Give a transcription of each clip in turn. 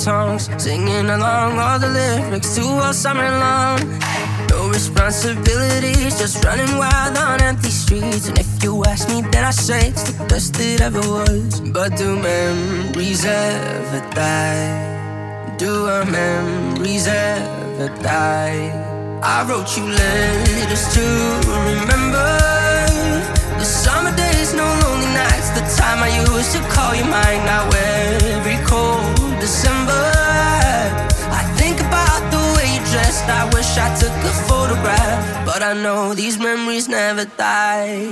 songs, singing along all the lyrics to all summer long. No responsibilities, just running wild on empty streets. And if you ask me, then I say it's the best it ever was. But do memories ever die? Do our memories ever die? I wrote you letters to remember the summer days, no lonely nights. The time I used to call you mine. Now every cold December, I think about the way you dressed. I wish I took a photograph, but I know these memories never die.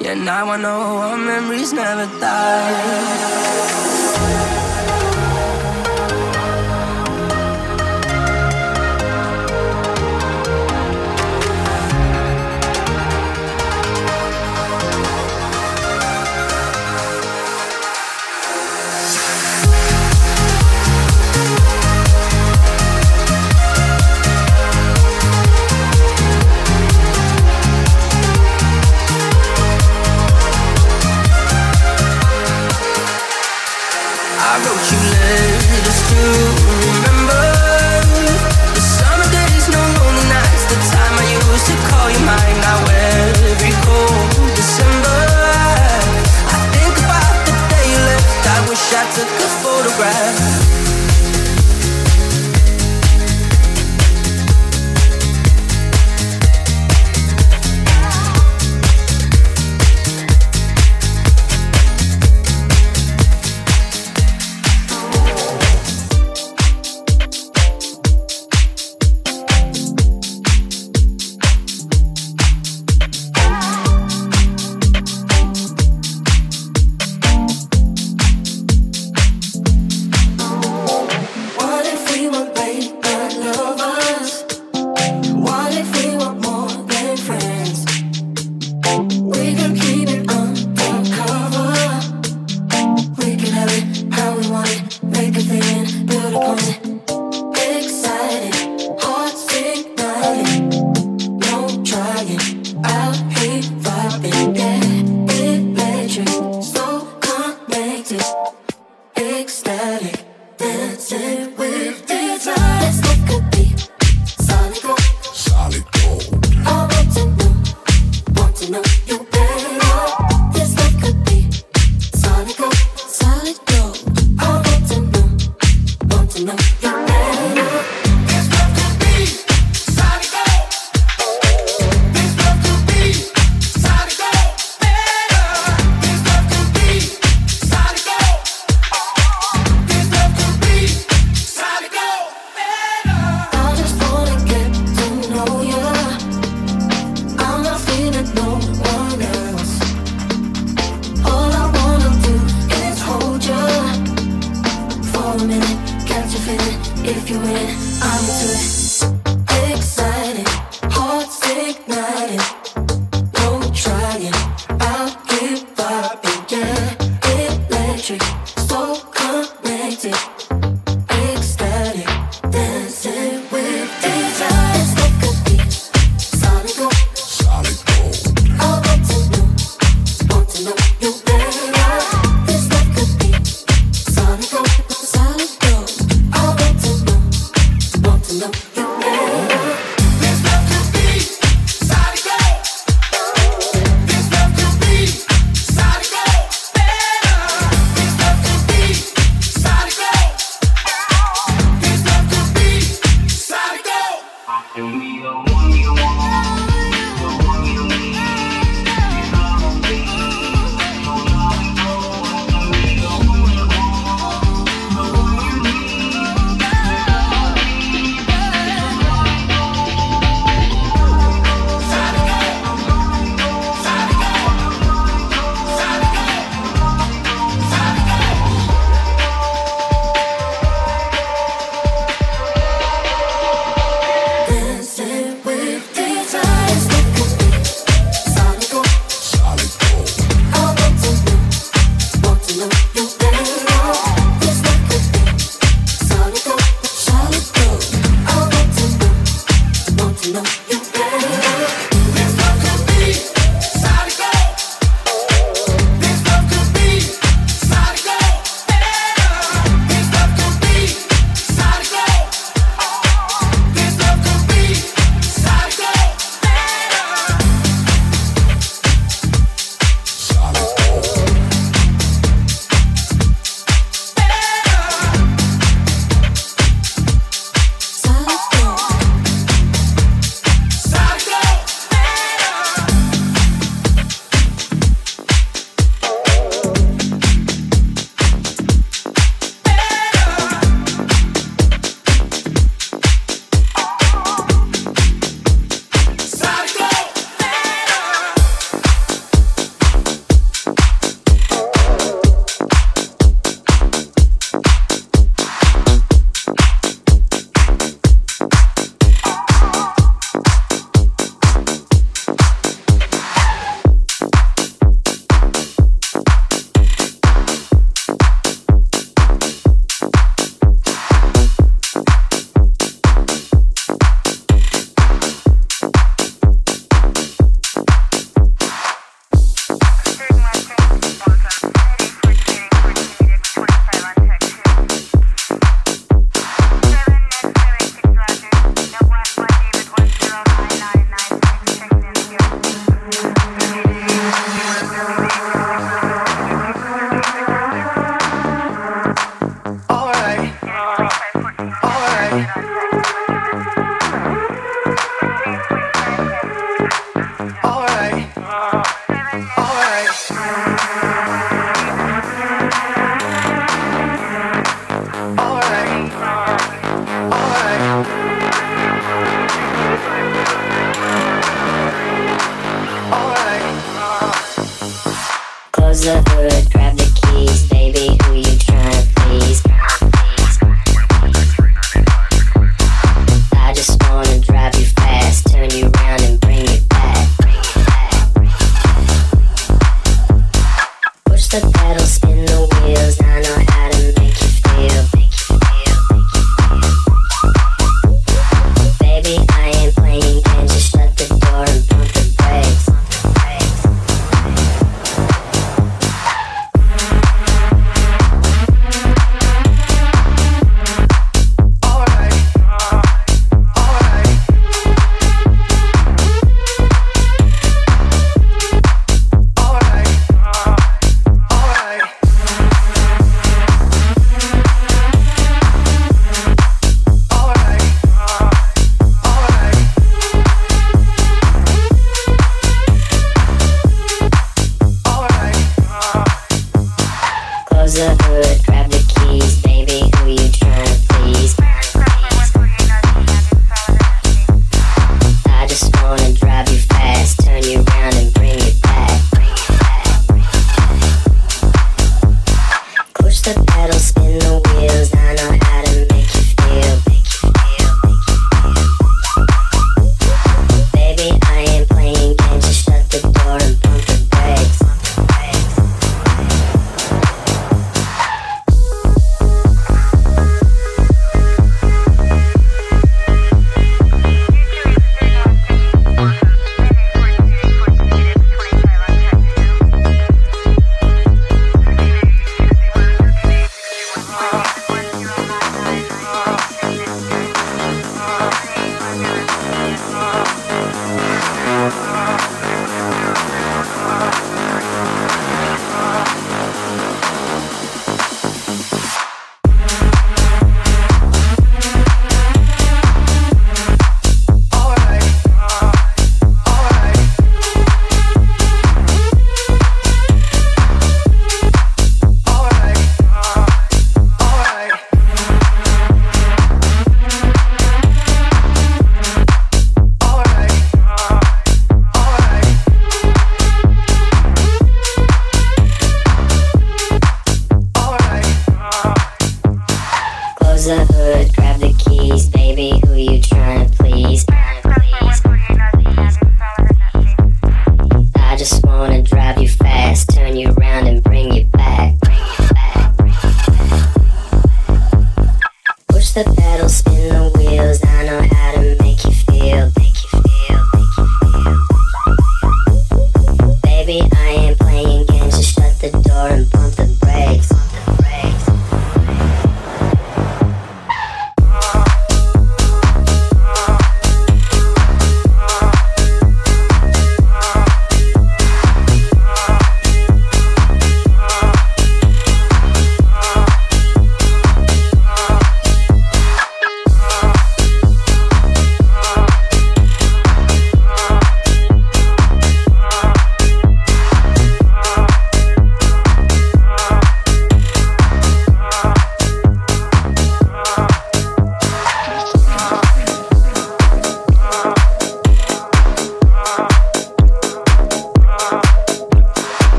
Yeah, now I know our memories never die.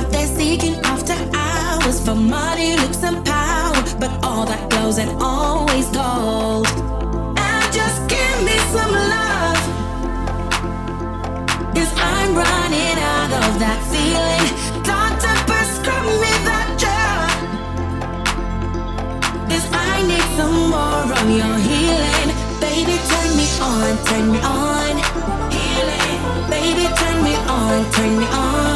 out there seeking after hours for money, looks, and power. But all that goes and always gold. And just give me some love. i I'm running out of that feeling. Doctor, prescribe me that drug. Cause I need some more of your healing. Baby, turn me on, turn me on. Healing. Baby, turn me on, turn me on.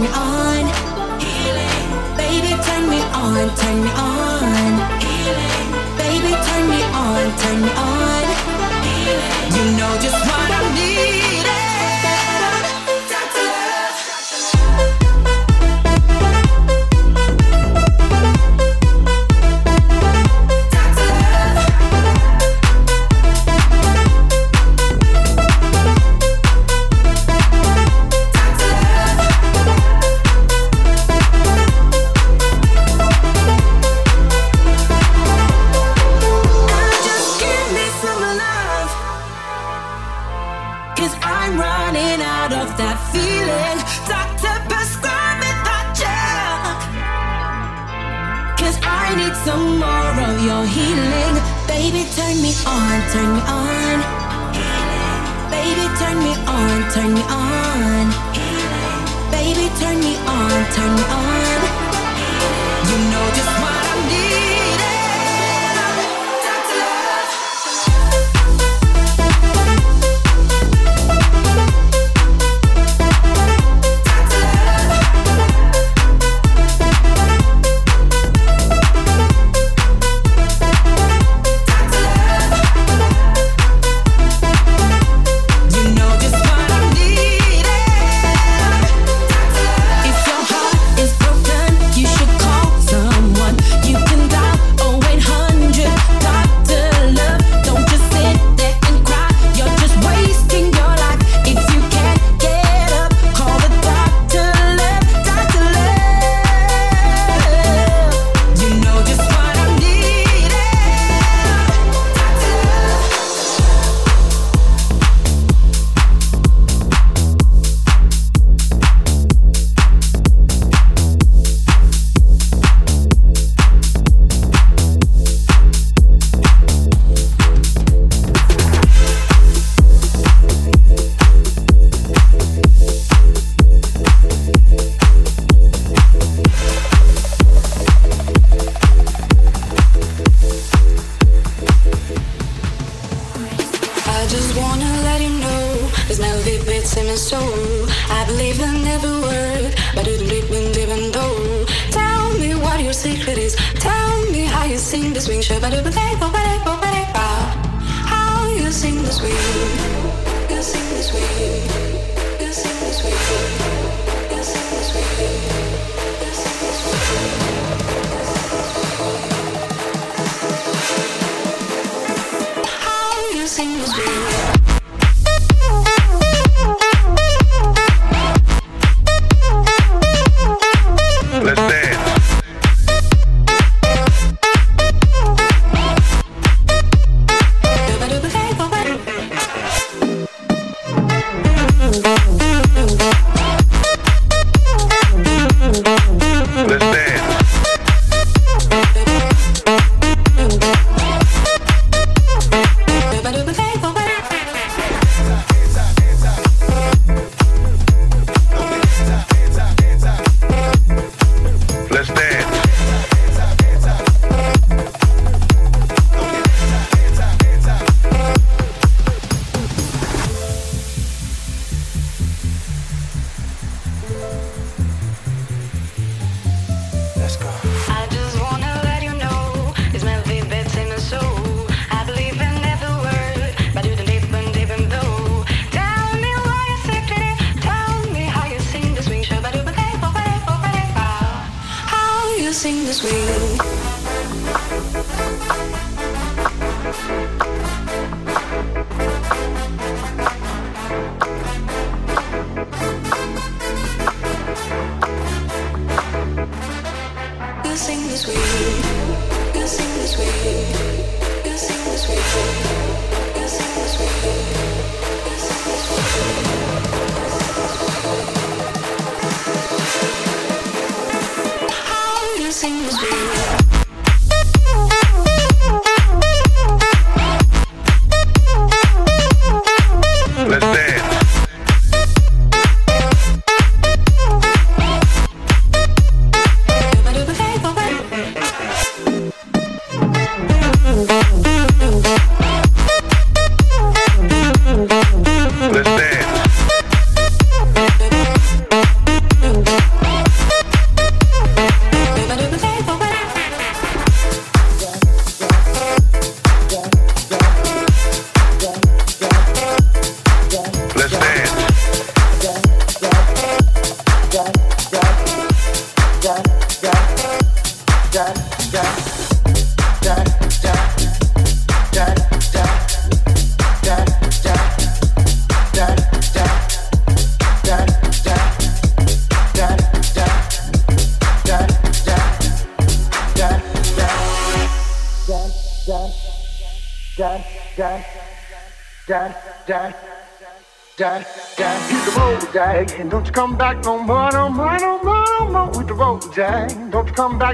turn me on. Baby, turn me on, turn me on. Healing. Baby, turn me on, turn me on. Healing. You know just what.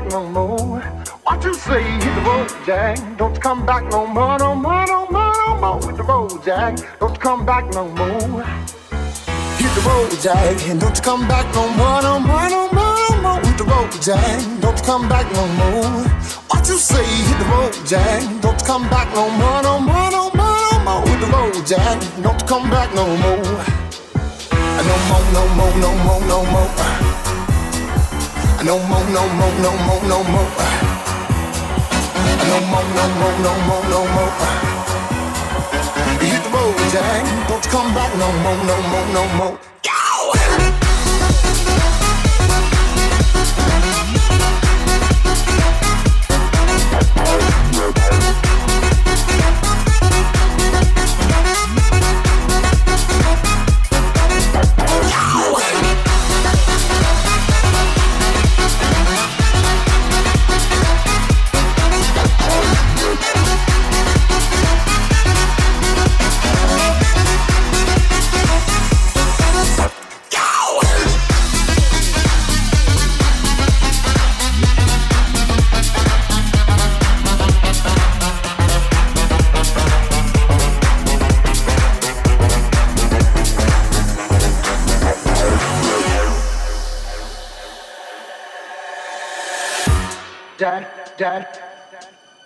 Back no more. What you say, hit the road, Jack. Don't come back no more, no more, no more, no more with the road, Jack. Don't come back no more. Hit the road, Jack. And don't come back no more, no more, no more, no more with the road, Jack. Don't come back no more. What you say, hit the road, Jack. Don't come back no more, no more, no more, no more with the road, Jack. Don't come back no more, no more, no more, no more. No more, no more, no more, no more. No more, no more, no more, no more. Hit the road, Jack. Don't come back no more, no more, no more.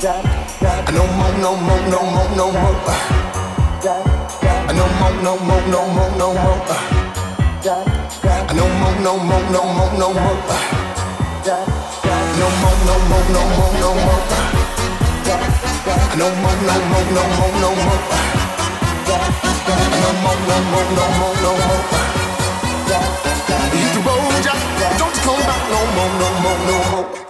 No more, no more, no more, no more. No more, no more, no more, no more. No more, no more, no more, no more. No more, no more, no more, no more. No more, no more, no more, no more. No more, no more, no more, no more. Hit the road, Jack. Don't come back no more, no more, no more.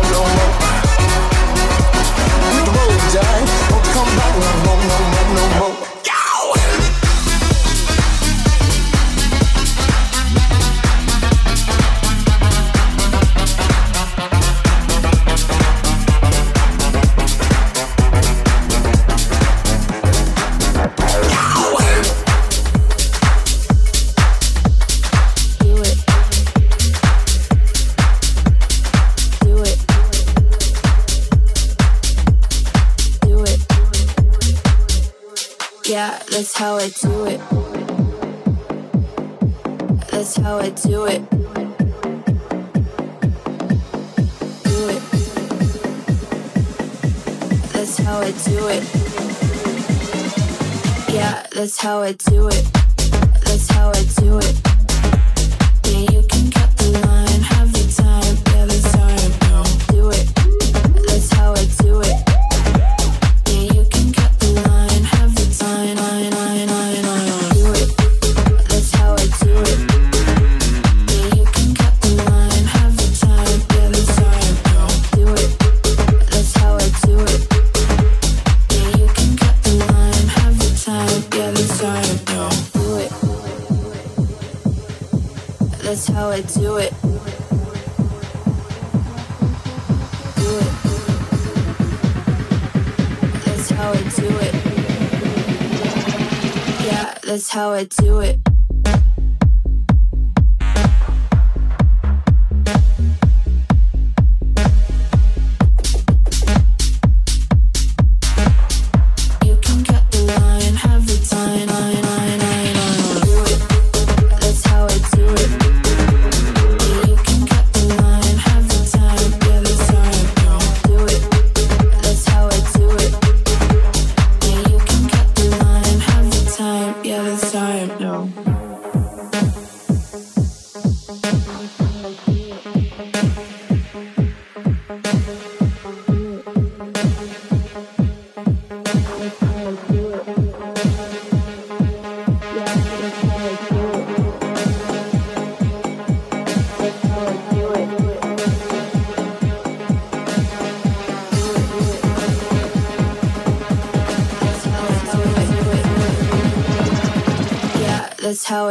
Yeah, that's how I do it. That's how I do it. Do it. That's how I do it. Yeah, that's how I do it. That's how I do it. How I do it. That's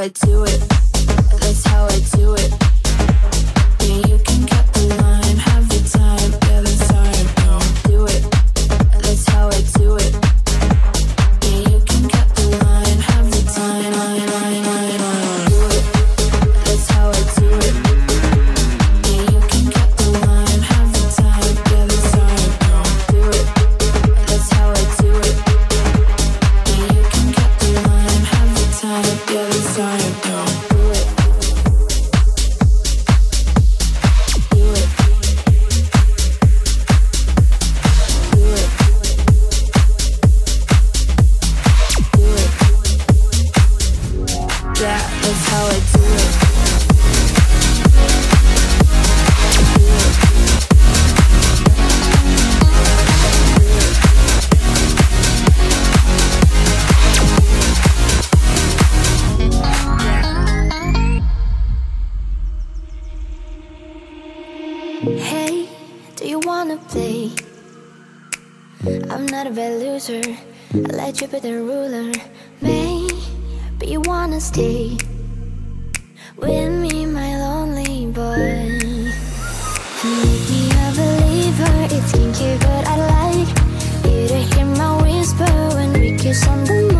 I do it. Jupiter ruler. Maybe you wanna stay with me, my lonely boy. Make me a believer. It's kinky, but I like you to hear my whisper when we kiss on the moonlight.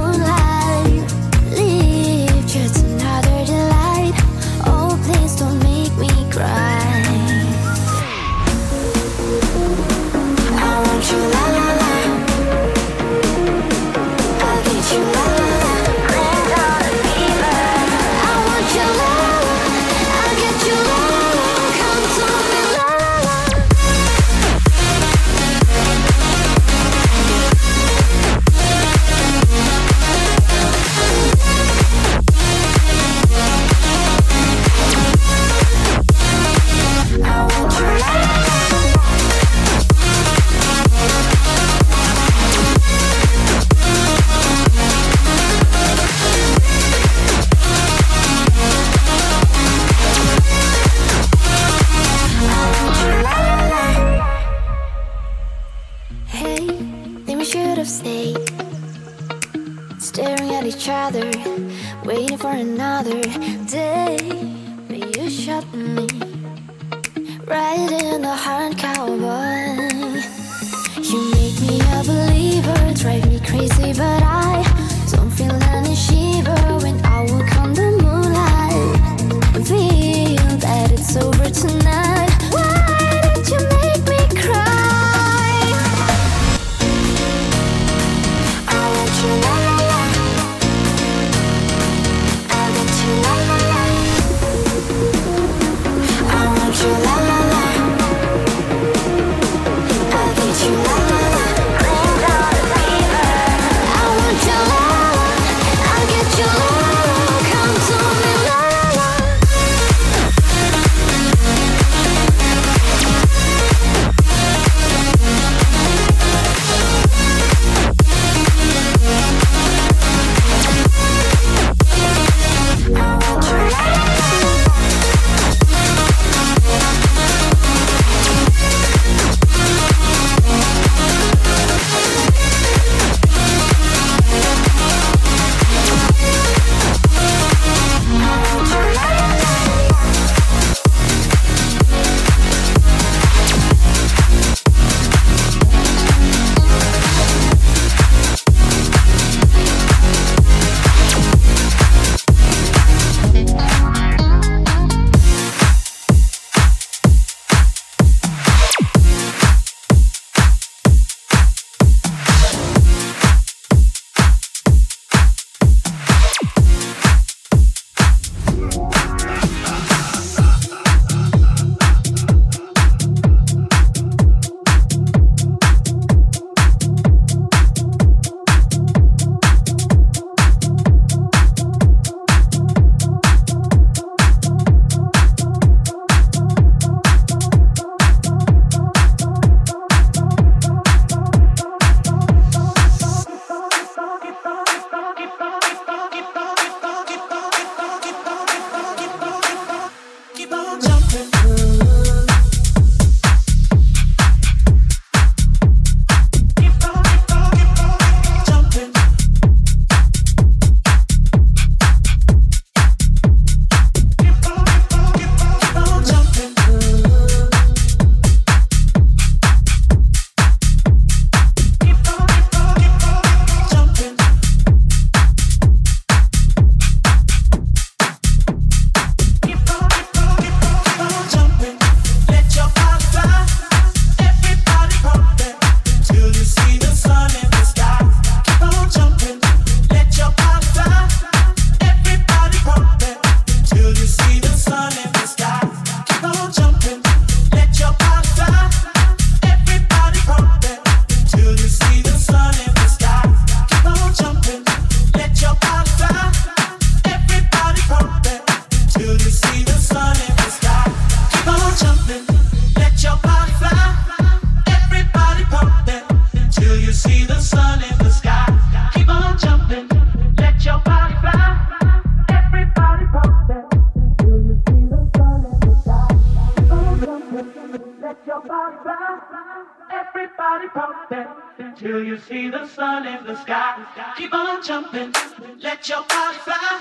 Keep on jumping, let your body fly.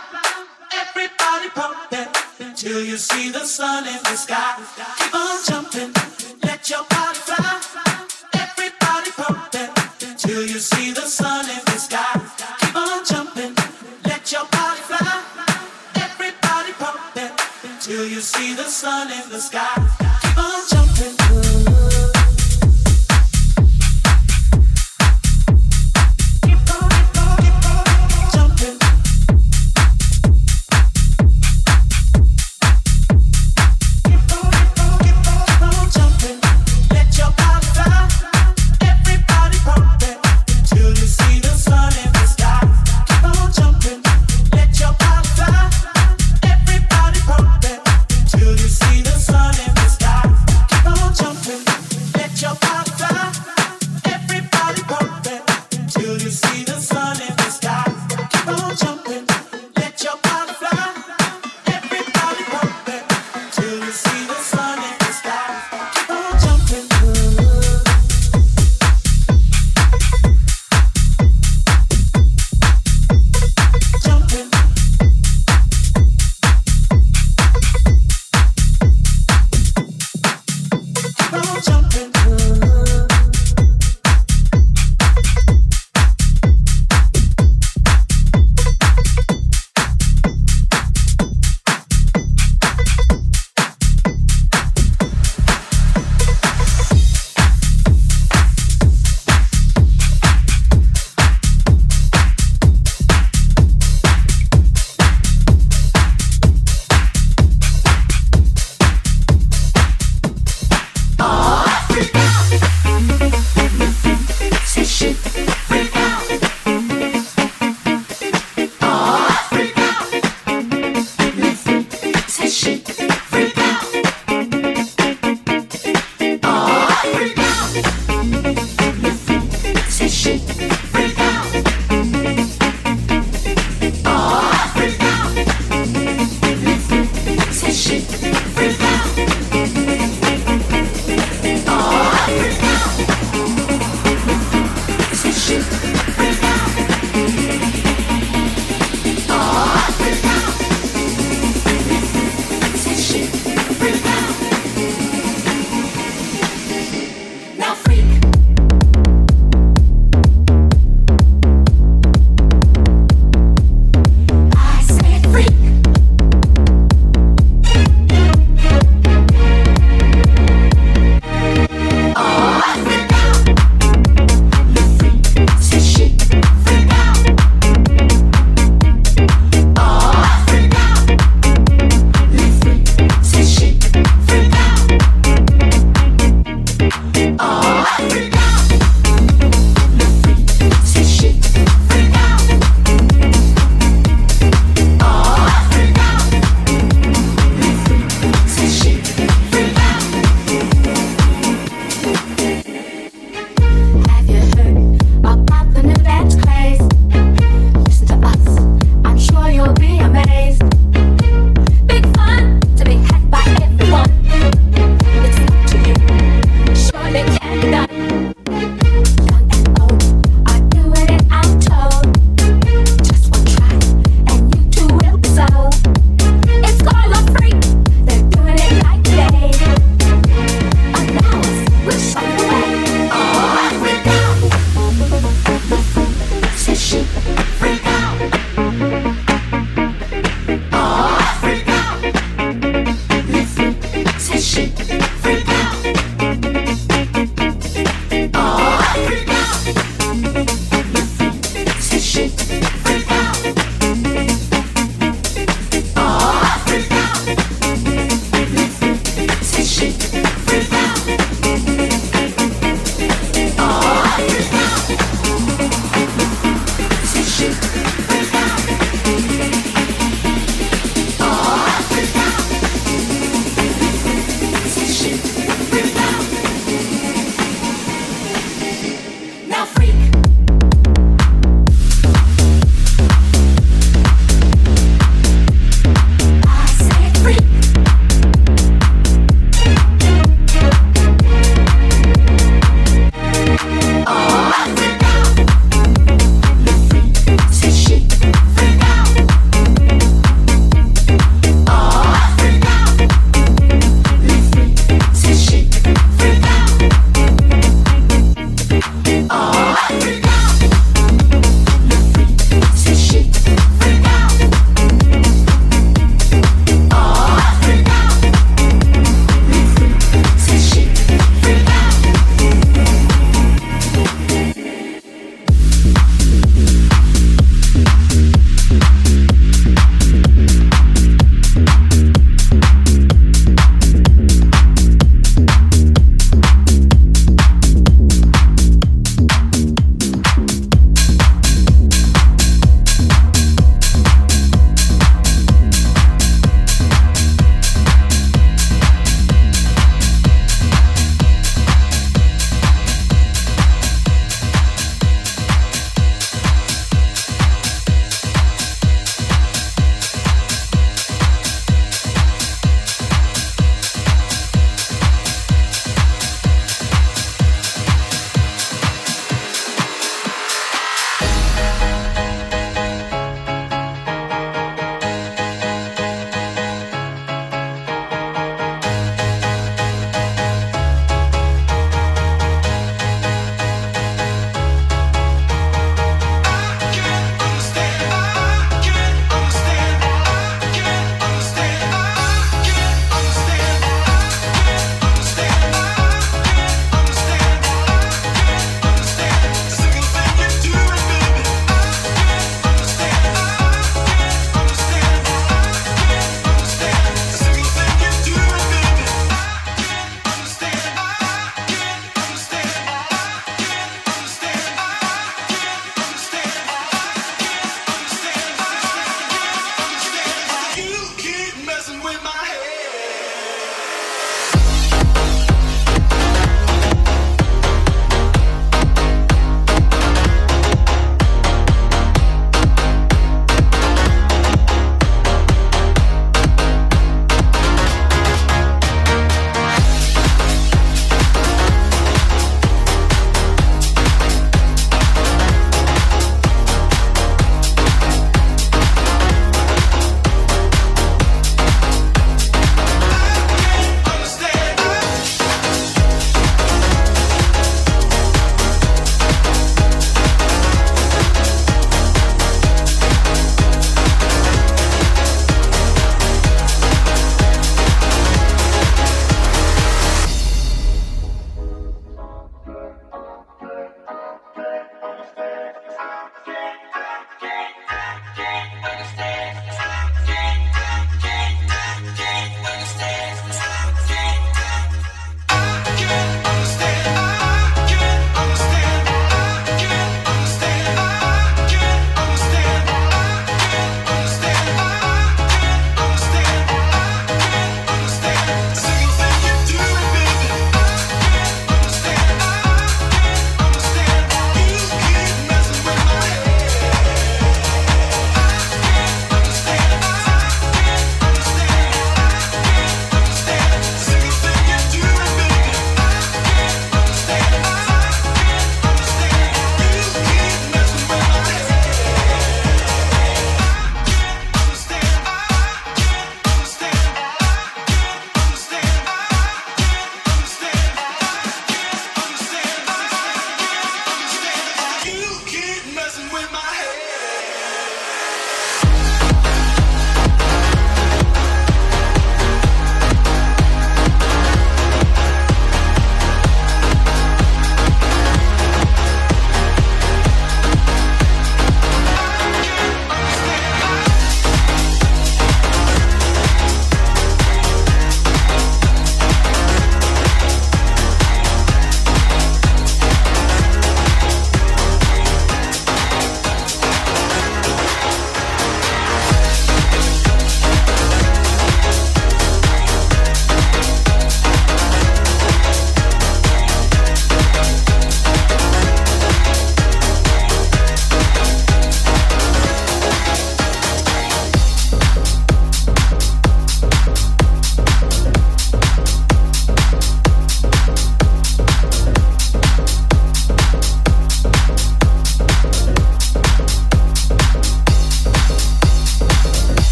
Everybody pump it till you see the sun in the sky. Keep on jumping,